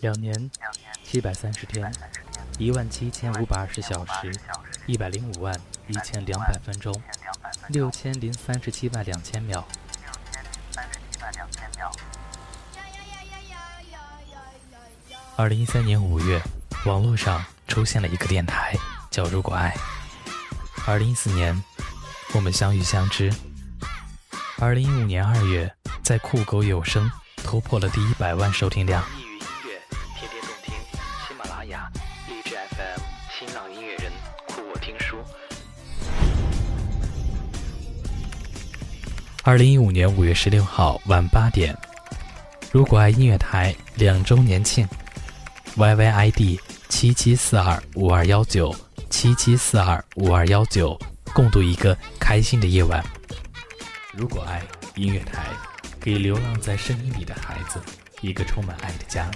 两年，七百三十天，一万七千五百二十小时，一百零五万一千两百分钟，六千零三十七万两千秒。二零一三年五月，网络上出现了一个电台，叫“如果爱”。二零一四年，我们相遇相知。二零一五年二月，在酷狗有声突破了第一百万收听量。二零一五年五月十六号晚八点，如果爱音乐台两周年庆。yyid 七七四二五二幺九七七四二五二幺九，共度一个开心的夜晚。如果爱音乐台，给流浪在声音里的孩子一个充满爱的家。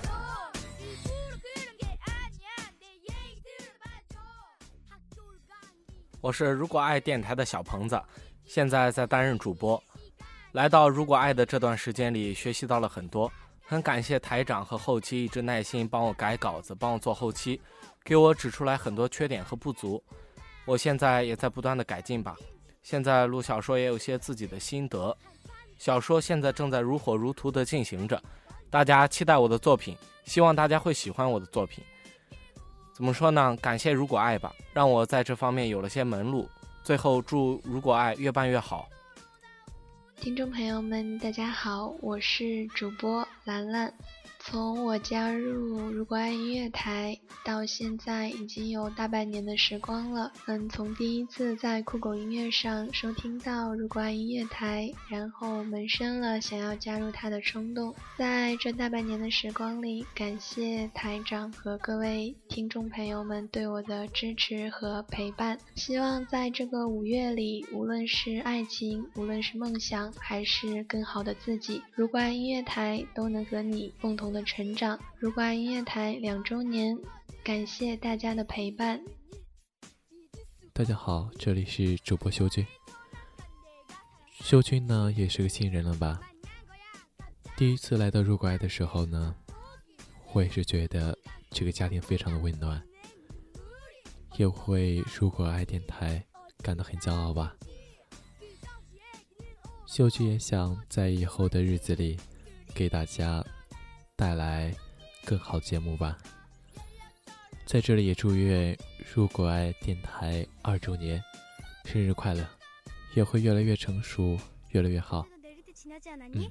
我是如果爱电台的小鹏子，现在在担任主播。来到如果爱的这段时间里，学习到了很多。很感谢台长和后期一直耐心帮我改稿子，帮我做后期，给我指出来很多缺点和不足。我现在也在不断的改进吧。现在录小说也有些自己的心得，小说现在正在如火如荼的进行着，大家期待我的作品，希望大家会喜欢我的作品。怎么说呢？感谢如果爱吧，让我在这方面有了些门路。最后祝如果爱越办越好。听众朋友们，大家好，我是主播兰兰。从我加入如果爱音乐台到现在，已经有大半年的时光了。嗯，从第一次在酷狗音乐上收听到如果爱音乐台，然后萌生了想要加入它的冲动。在这大半年的时光里，感谢台长和各位听众朋友们对我的支持和陪伴。希望在这个五月里，无论是爱情，无论是梦想，还是更好的自己，如果爱音乐台都能和你共同。的成长，如果爱音乐台两周年，感谢大家的陪伴。大家好，这里是主播修君。修君呢，也是个新人了吧？第一次来到如果爱的时候呢，我也是觉得这个家庭非常的温暖，也会如果爱电台感到很骄傲吧。秀君也想在以后的日子里给大家。带来更好节目吧。在这里也祝愿如果爱电台二周年生日快乐，也会越来越成熟，越来越好。嗯。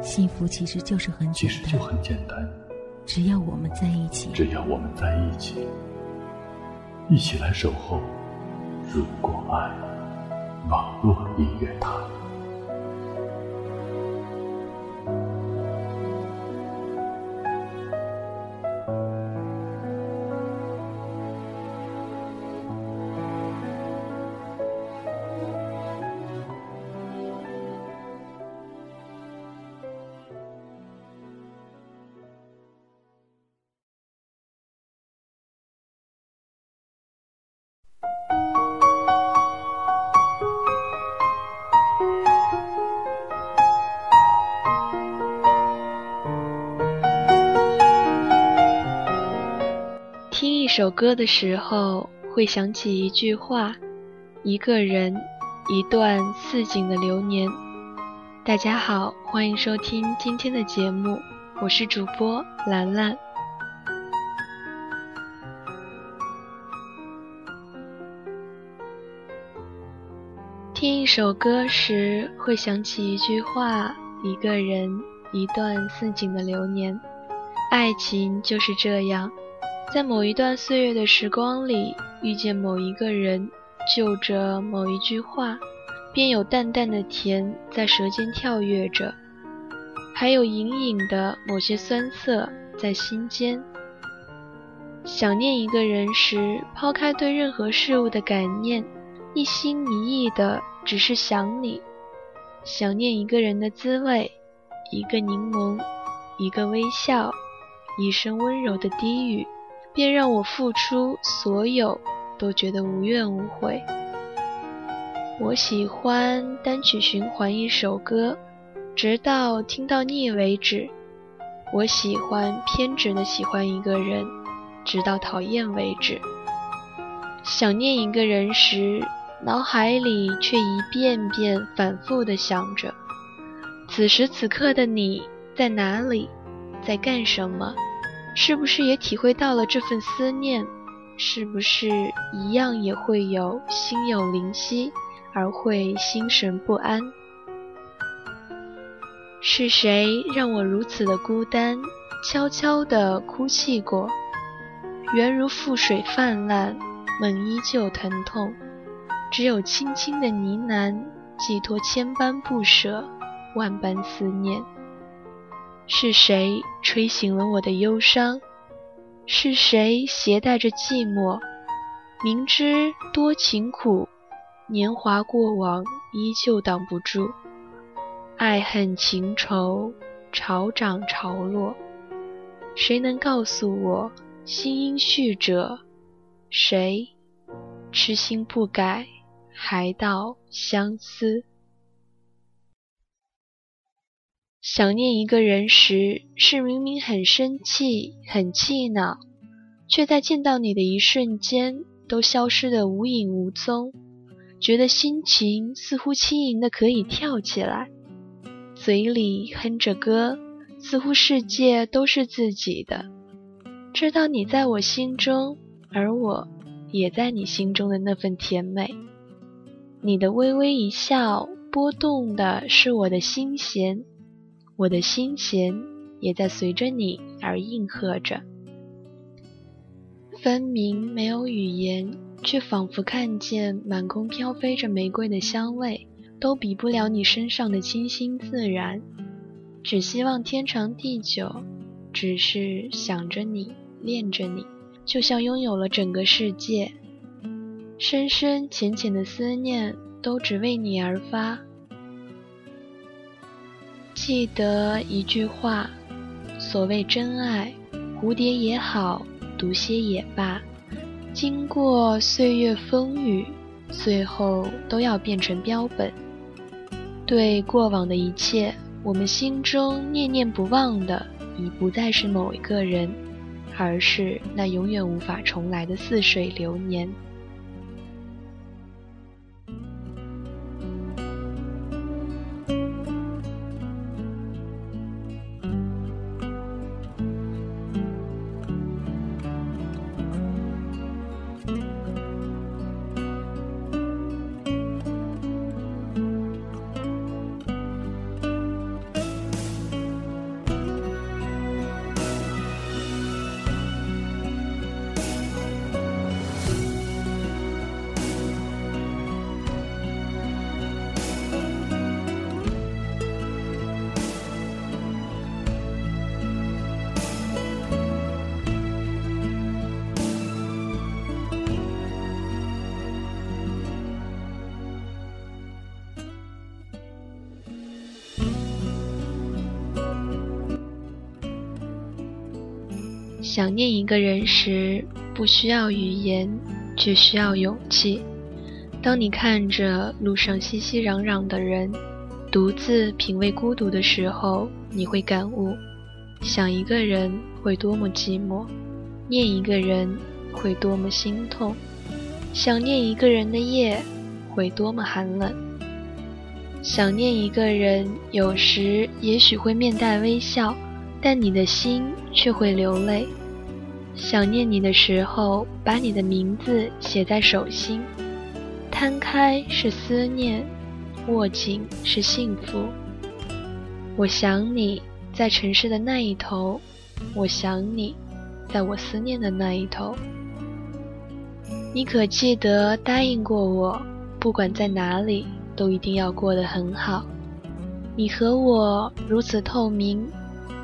幸福其实就是很简单，其实就很简单。只要我们在一起，只要我们在一起，一起来守候。如果爱，网络音乐台。首歌的时候，会想起一句话，一个人，一段似锦的流年。大家好，欢迎收听今天的节目，我是主播兰兰。听一首歌时，会想起一句话，一个人，一段似锦的流年。爱情就是这样，在某一段岁月的时光里，遇见某一个人，就着某一句话，便有淡淡的甜在舌尖跳跃着，还有隐隐的某些酸涩在心间。想念一个人时，抛开对任何事物的感念。一心一意的只是想你，想念一个人的滋味，一个柠檬，一个微笑，一声温柔的低语，便让我付出所有都觉得无怨无悔。我喜欢单曲循环一首歌，直到听到腻为止。我喜欢偏执的喜欢一个人，直到讨厌为止。想念一个人时。脑海里却一遍遍反复的想着，此时此刻的你在哪里，在干什么？是不是也体会到了这份思念？是不是一样也会有心有灵犀，而会心神不安？是谁让我如此的孤单？悄悄地哭泣过，缘如覆水泛滥，梦依旧疼痛。只有轻轻的呢喃，寄托千般不舍，万般思念。是谁吹醒了我的忧伤？是谁携带着寂寞？明知多情苦，年华过往依旧挡不住。爱恨情仇，潮涨潮落。谁能告诉我，心因续者？谁痴心不改？还道相思，想念一个人时，是明明很生气、很气恼，却在见到你的一瞬间，都消失得无影无踪。觉得心情似乎轻盈的可以跳起来，嘴里哼着歌，似乎世界都是自己的。知道你在我心中，而我也在你心中的那份甜美。你的微微一笑，拨动的是我的心弦，我的心弦也在随着你而应和着。分明没有语言，却仿佛看见满空飘飞着玫瑰的香味，都比不了你身上的清新自然。只希望天长地久，只是想着你，恋着你，就像拥有了整个世界。深深浅浅的思念，都只为你而发。记得一句话：所谓真爱，蝴蝶也好，毒蝎也罢，经过岁月风雨，最后都要变成标本。对过往的一切，我们心中念念不忘的，已不再是某一个人，而是那永远无法重来的似水流年。想念一个人时，不需要语言，却需要勇气。当你看着路上熙熙攘攘的人，独自品味孤独的时候，你会感悟：想一个人会多么寂寞，念一个人会多么心痛；想念一个人的夜，会多么寒冷。想念一个人，有时也许会面带微笑，但你的心却会流泪。想念你的时候，把你的名字写在手心，摊开是思念，握紧是幸福。我想你在城市的那一头，我想你，在我思念的那一头。你可记得答应过我，不管在哪里，都一定要过得很好。你和我如此透明，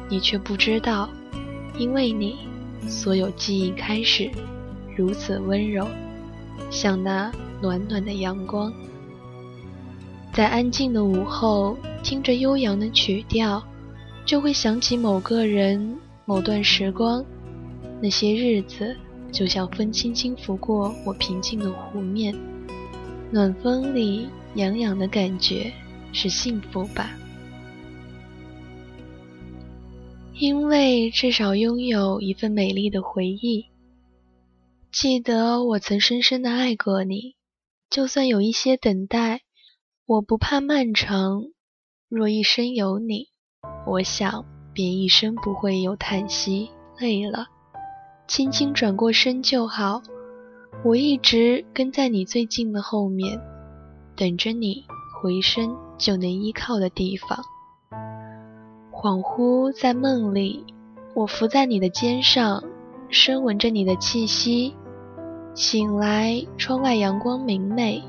你却不知道，因为你。所有记忆开始如此温柔，像那暖暖的阳光。在安静的午后，听着悠扬的曲调，就会想起某个人、某段时光。那些日子，就像风轻轻拂过我平静的湖面，暖风里痒痒的感觉，是幸福吧。因为至少拥有一份美丽的回忆。记得我曾深深的爱过你，就算有一些等待，我不怕漫长。若一生有你，我想便一生不会有叹息。累了，轻轻转过身就好。我一直跟在你最近的后面，等着你回身就能依靠的地方。恍惚在梦里，我伏在你的肩上，深闻着你的气息。醒来，窗外阳光明媚，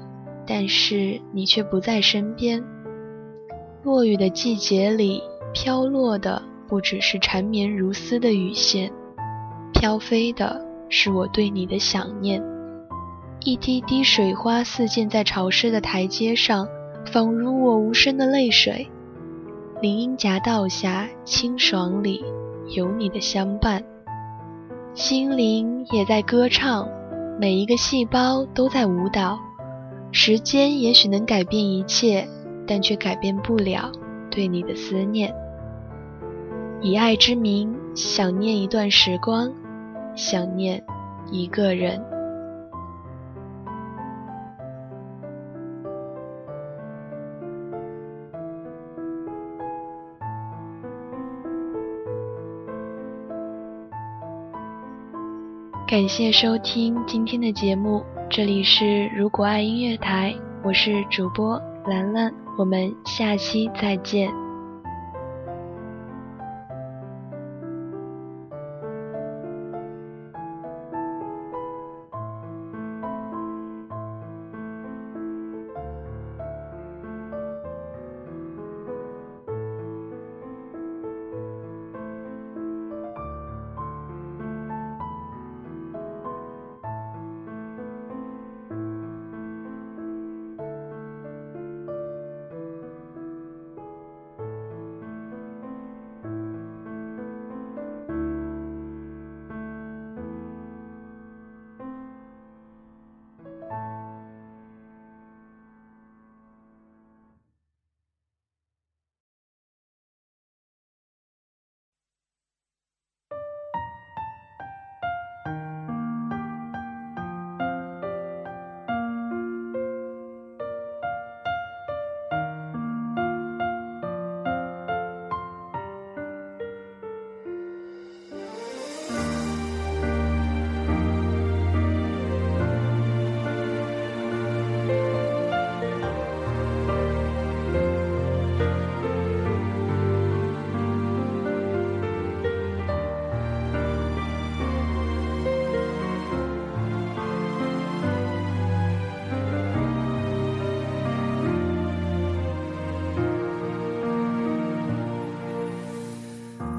但是你却不在身边。落雨的季节里，飘落的不只是缠绵如丝的雨线，飘飞的是我对你的想念。一滴滴水花四溅在潮湿的台阶上，仿如我无声的泪水。林荫夹道下，清爽里有你的相伴，心灵也在歌唱，每一个细胞都在舞蹈。时间也许能改变一切，但却改变不了对你的思念。以爱之名，想念一段时光，想念一个人。感谢收听今天的节目，这里是如果爱音乐台，我是主播兰兰，我们下期再见。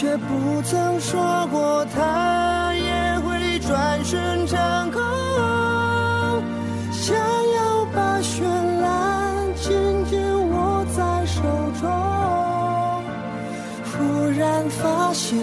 却不曾说过它也会转瞬成空想要把绚烂紧紧握在手中忽然发现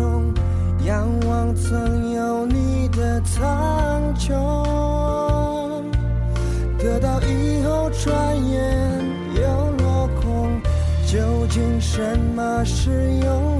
中仰望曾有你的苍穹，得到以后转眼又落空，究竟什么是永恒？